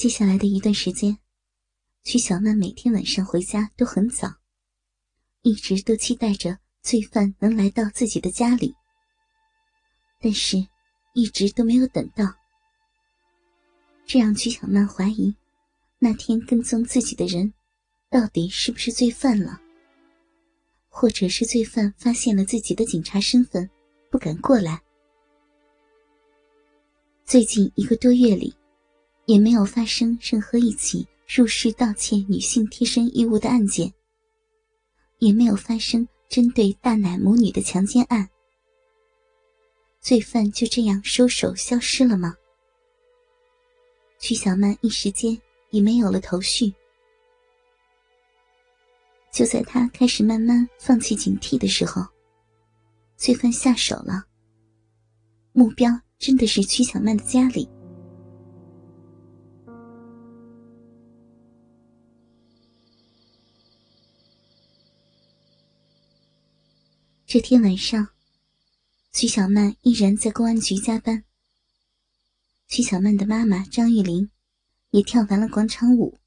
接下来的一段时间，曲小曼每天晚上回家都很早，一直都期待着罪犯能来到自己的家里，但是一直都没有等到。这让曲小曼怀疑，那天跟踪自己的人，到底是不是罪犯了？或者是罪犯发现了自己的警察身份，不敢过来？最近一个多月里。也没有发生任何一起入室盗窃女性贴身衣物的案件，也没有发生针对大奶母女的强奸案。罪犯就这样收手消失了吗？曲小曼一时间也没有了头绪。就在他开始慢慢放弃警惕的时候，罪犯下手了。目标真的是曲小曼的家里。这天晚上，徐小曼依然在公安局加班。徐小曼的妈妈张玉玲也跳完了广场舞，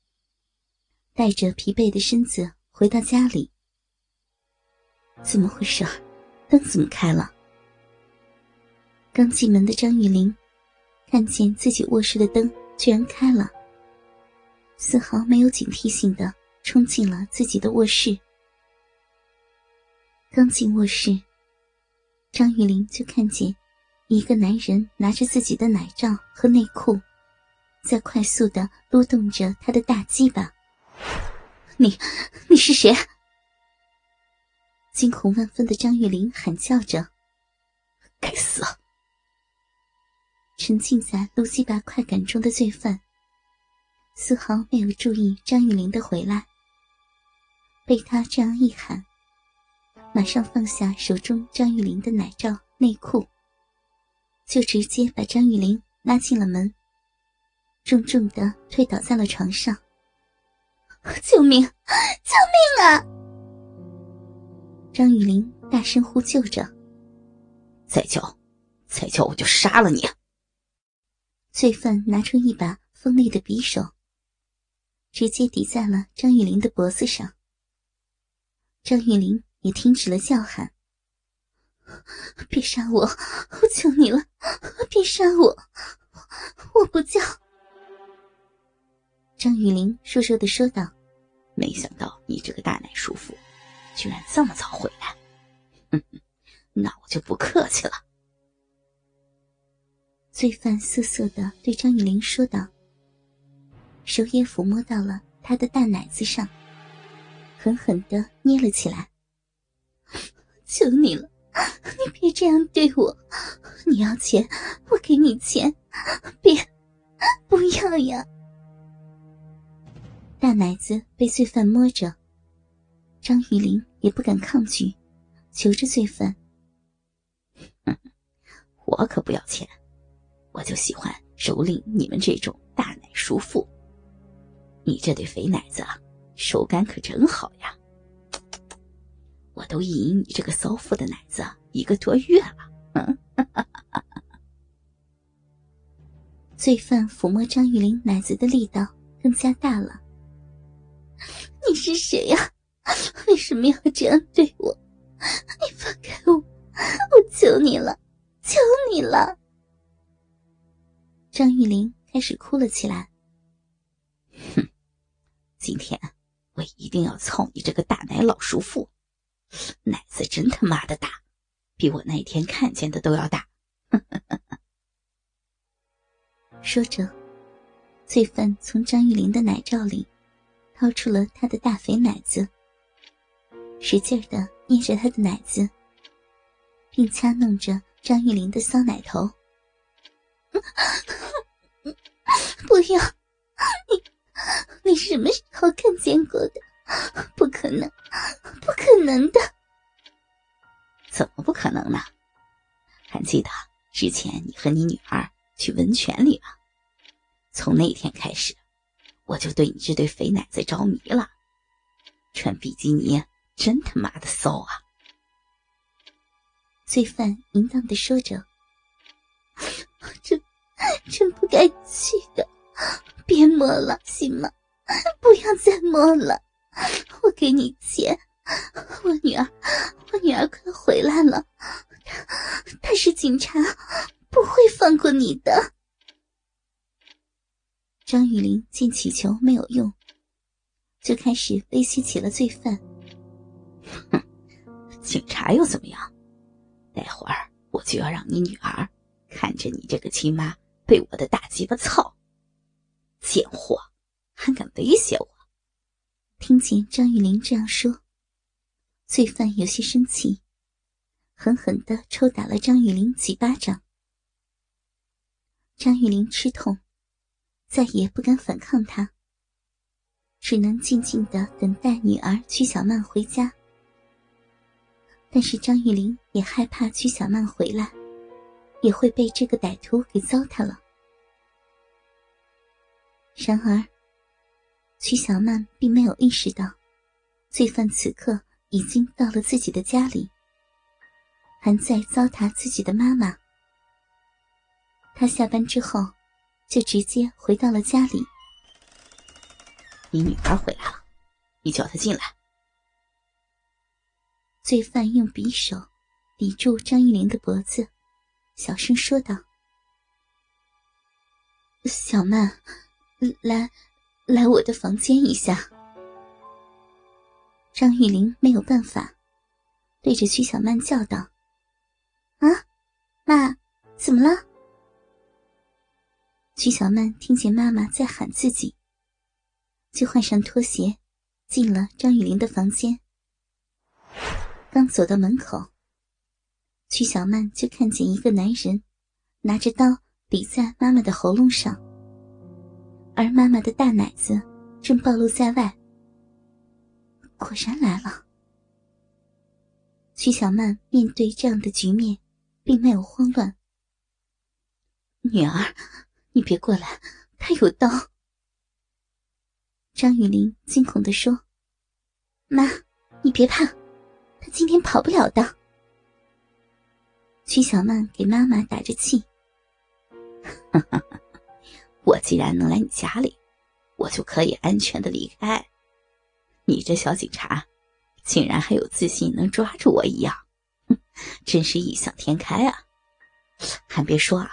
带着疲惫的身子回到家里。怎么回事？灯怎么开了？刚进门的张玉玲看见自己卧室的灯居然开了，丝毫没有警惕性的冲进了自己的卧室。刚进卧室，张玉玲就看见一个男人拿着自己的奶罩和内裤，在快速的撸动着他的大鸡巴。你，你是谁？惊恐万分的张玉玲喊叫着：“该死！”沉浸在撸鸡巴快感中的罪犯，丝毫没有注意张玉玲的回来。被他这样一喊。马上放下手中张玉玲的奶罩内裤，就直接把张玉玲拉进了门，重重的推倒在了床上。救命！救命啊！张玉玲大声呼救着。再叫，再叫我就杀了你！罪犯拿出一把锋利的匕首，直接抵在了张玉玲的脖子上。张玉玲。也停止了叫喊。别杀我！我求你了，别杀我！我不叫。张玉玲弱弱的说道：“没想到你这个大奶叔父，居然这么早回来。那我就不客气了。”罪犯瑟瑟的对张玉玲说道，手也抚摸到了她的大奶子上，狠狠的捏了起来。求你了，你别这样对我！你要钱，我给你钱，别，不要呀！大奶子被罪犯摸着，张玉玲也不敢抗拒，求着罪犯：“我可不要钱，我就喜欢蹂躏你们这种大奶叔父。你这对肥奶子，手感可真好呀！”都引你这个骚妇的奶子一个多月了，罪犯抚摸张玉玲奶子的力道更加大了。你是谁呀？为什么要这样对我？你放开我！我求你了，求你了！张玉玲开始哭了起来。哼，今天我一定要操你这个大奶老叔父！奶子真他妈的大，比我那天看见的都要大。说着，罪犯从张玉玲的奶罩里掏出了他的大肥奶子，使劲的捏着他的奶子，并掐弄着张玉玲的骚奶头。不要！你你什么时候看见过的？不可能，不可能的！怎么不可能呢？还记得之前你和你女儿去温泉里吗？从那天开始，我就对你这对肥奶子着迷了。穿比基尼真他妈的骚啊！罪犯淫荡的说着：“真真不该去的，别摸了，行吗？不要再摸了，我给你钱。我女儿，我女儿快回来了，她是警察，不会放过你的。张雨林见乞求没有用，就开始威胁起了罪犯。哼，警察又怎么样？待会儿我就要让你女儿看着你这个亲妈被我的大鸡巴操！贱货，还敢威胁我！听见张玉玲这样说，罪犯有些生气，狠狠的抽打了张玉玲几巴掌。张玉玲吃痛，再也不敢反抗他，只能静静的等待女儿曲小曼回家。但是张玉玲也害怕曲小曼回来，也会被这个歹徒给糟蹋了。然而，曲小曼并没有意识到，罪犯此刻已经到了自己的家里，还在糟蹋自己的妈妈。他下班之后，就直接回到了家里。你女儿回来了，你叫她进来。罪犯用匕首抵住张玉玲的脖子，小声说道：“小曼。”来，来我的房间一下。张玉玲没有办法，对着曲小曼叫道：“啊，妈，怎么了？”曲小曼听见妈妈在喊自己，就换上拖鞋，进了张玉玲的房间。刚走到门口，曲小曼就看见一个男人拿着刀抵在妈妈的喉咙上。而妈妈的大奶子正暴露在外。果然来了。曲小曼面对这样的局面，并没有慌乱。女儿，你别过来，他有刀。张雨林惊恐的说：“妈，你别怕，他今天跑不了的。”曲小曼给妈妈打着气。哈哈。我既然能来你家里，我就可以安全的离开。你这小警察，竟然还有自信能抓住我一样，哼真是异想天开啊！还别说啊，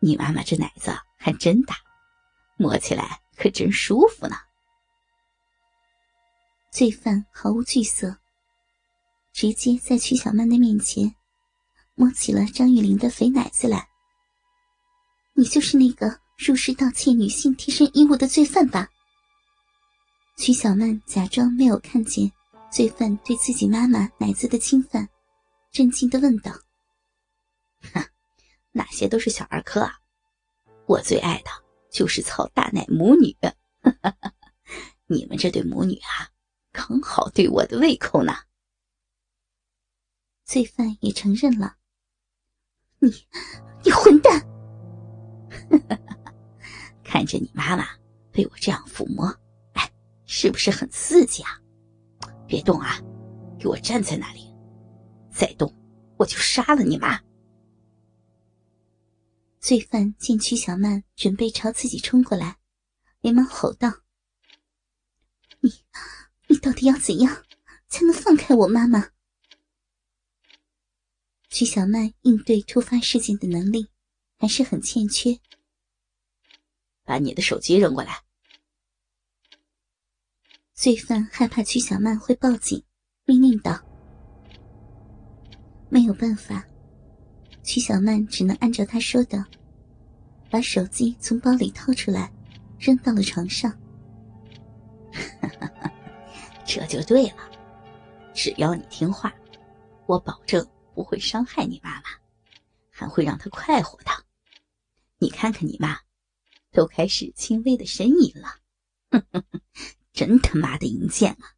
你妈妈这奶子还真大，摸起来可真舒服呢。罪犯毫无惧色，直接在曲小曼的面前摸起了张玉玲的肥奶子来。你就是那个。入室盗窃女性贴身衣物的罪犯吧？曲小曼假装没有看见罪犯对自己妈妈奶子的侵犯，震惊的问道：“哼，那些都是小儿科啊！我最爱的就是操大奶母女，你们这对母女啊，刚好对我的胃口呢。”罪犯也承认了：“你，你混蛋！” 看着你妈妈被我这样抚摸，哎，是不是很刺激啊？别动啊，给我站在那里！再动，我就杀了你妈！罪犯见曲小曼准备朝自己冲过来，连忙吼道：“你，你到底要怎样才能放开我妈妈？”曲小曼应对突发事件的能力还是很欠缺。把你的手机扔过来。罪犯害怕曲小曼会报警，命令道：“没有办法，曲小曼只能按照他说的，把手机从包里掏出来，扔到了床上。这就对了，只要你听话，我保证不会伤害你妈妈，还会让她快活的。你看看你妈。”都开始轻微的呻吟了，哼哼哼真他妈的淫贱啊！